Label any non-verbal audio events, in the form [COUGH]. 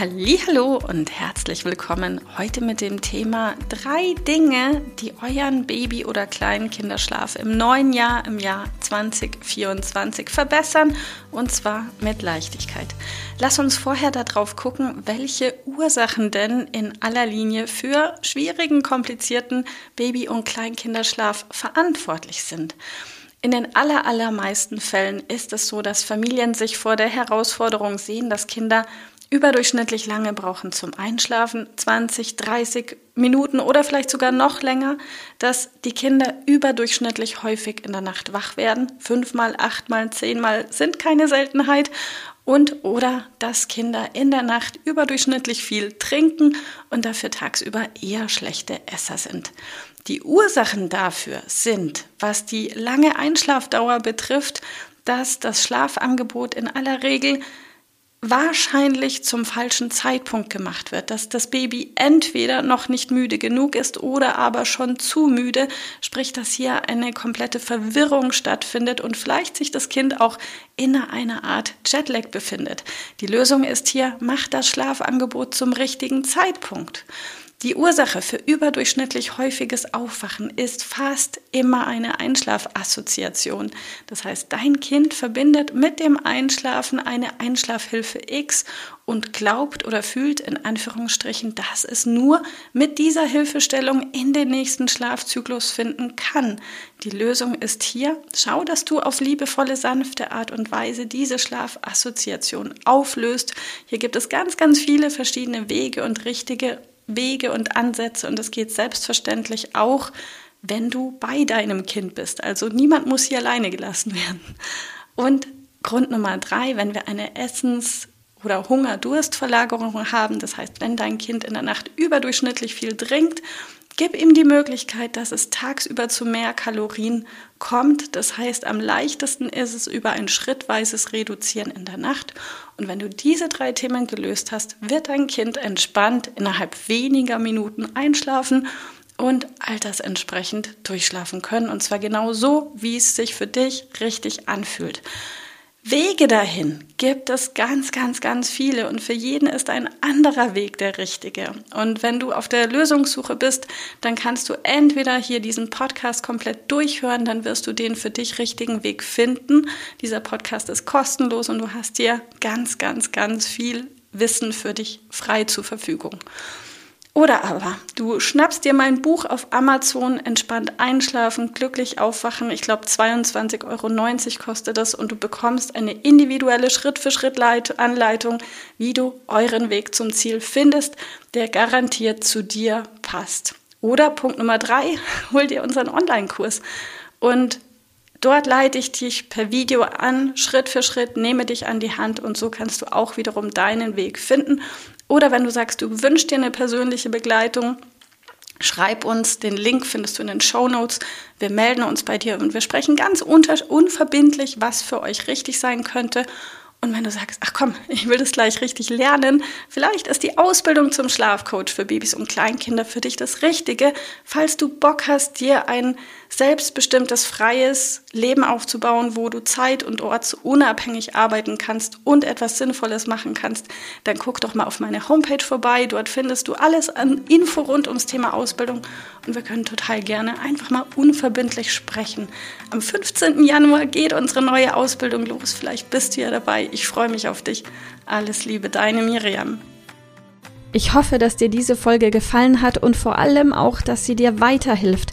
Hallo und herzlich willkommen heute mit dem Thema drei Dinge, die euren Baby- oder kleinen Kinderschlaf im neuen Jahr, im Jahr 2024 verbessern und zwar mit Leichtigkeit. Lass uns vorher darauf gucken, welche Ursachen denn in aller Linie für schwierigen, komplizierten Baby- und Kleinkinderschlaf verantwortlich sind. In den aller, allermeisten Fällen ist es so, dass Familien sich vor der Herausforderung sehen, dass Kinder überdurchschnittlich lange brauchen zum Einschlafen, 20, 30 Minuten oder vielleicht sogar noch länger, dass die Kinder überdurchschnittlich häufig in der Nacht wach werden. Fünfmal, achtmal, zehnmal sind keine Seltenheit. Und oder dass Kinder in der Nacht überdurchschnittlich viel trinken und dafür tagsüber eher schlechte Esser sind. Die Ursachen dafür sind, was die lange Einschlafdauer betrifft, dass das Schlafangebot in aller Regel wahrscheinlich zum falschen Zeitpunkt gemacht wird, dass das Baby entweder noch nicht müde genug ist oder aber schon zu müde, sprich, dass hier eine komplette Verwirrung stattfindet und vielleicht sich das Kind auch in einer Art Jetlag befindet. Die Lösung ist hier, macht das Schlafangebot zum richtigen Zeitpunkt. Die Ursache für überdurchschnittlich häufiges Aufwachen ist fast immer eine Einschlafassoziation. Das heißt, dein Kind verbindet mit dem Einschlafen eine Einschlafhilfe X und glaubt oder fühlt in Anführungsstrichen, dass es nur mit dieser Hilfestellung in den nächsten Schlafzyklus finden kann. Die Lösung ist hier, schau, dass du auf liebevolle, sanfte Art und Weise diese Schlafassoziation auflöst. Hier gibt es ganz, ganz viele verschiedene Wege und richtige Wege und Ansätze und es geht selbstverständlich auch, wenn du bei deinem Kind bist. Also niemand muss hier alleine gelassen werden. Und Grund Nummer drei, wenn wir eine Essens- oder Hunger-Durstverlagerung haben, das heißt, wenn dein Kind in der Nacht überdurchschnittlich viel trinkt Gib ihm die Möglichkeit, dass es tagsüber zu mehr Kalorien kommt. Das heißt, am leichtesten ist es über ein schrittweises Reduzieren in der Nacht. Und wenn du diese drei Themen gelöst hast, wird dein Kind entspannt innerhalb weniger Minuten einschlafen und altersentsprechend durchschlafen können. Und zwar genau so, wie es sich für dich richtig anfühlt. Wege dahin gibt es ganz, ganz, ganz viele und für jeden ist ein anderer Weg der richtige. Und wenn du auf der Lösungssuche bist, dann kannst du entweder hier diesen Podcast komplett durchhören, dann wirst du den für dich richtigen Weg finden. Dieser Podcast ist kostenlos und du hast hier ganz, ganz, ganz viel Wissen für dich frei zur Verfügung. Oder aber du schnappst dir mein Buch auf Amazon, entspannt einschlafen, glücklich aufwachen. Ich glaube 22,90 Euro kostet das und du bekommst eine individuelle Schritt-für-Schritt-Anleitung, wie du euren Weg zum Ziel findest, der garantiert zu dir passt. Oder Punkt Nummer drei, [LAUGHS] hol dir unseren Online-Kurs. Und Dort leite ich dich per Video an, Schritt für Schritt, nehme dich an die Hand und so kannst du auch wiederum deinen Weg finden. Oder wenn du sagst, du wünschst dir eine persönliche Begleitung, schreib uns, den Link findest du in den Show Notes. Wir melden uns bei dir und wir sprechen ganz unverbindlich, was für euch richtig sein könnte. Und wenn du sagst, ach komm, ich will das gleich richtig lernen, vielleicht ist die Ausbildung zum Schlafcoach für Babys und Kleinkinder für dich das Richtige, falls du Bock hast, dir ein selbstbestimmtes, freies Leben aufzubauen, wo du zeit- und ortsunabhängig arbeiten kannst und etwas Sinnvolles machen kannst, dann guck doch mal auf meine Homepage vorbei. Dort findest du alles an Info rund ums Thema Ausbildung und wir können total gerne einfach mal unverbindlich sprechen. Am 15. Januar geht unsere neue Ausbildung los. Vielleicht bist du ja dabei. Ich freue mich auf dich. Alles Liebe, deine Miriam. Ich hoffe, dass dir diese Folge gefallen hat und vor allem auch, dass sie dir weiterhilft.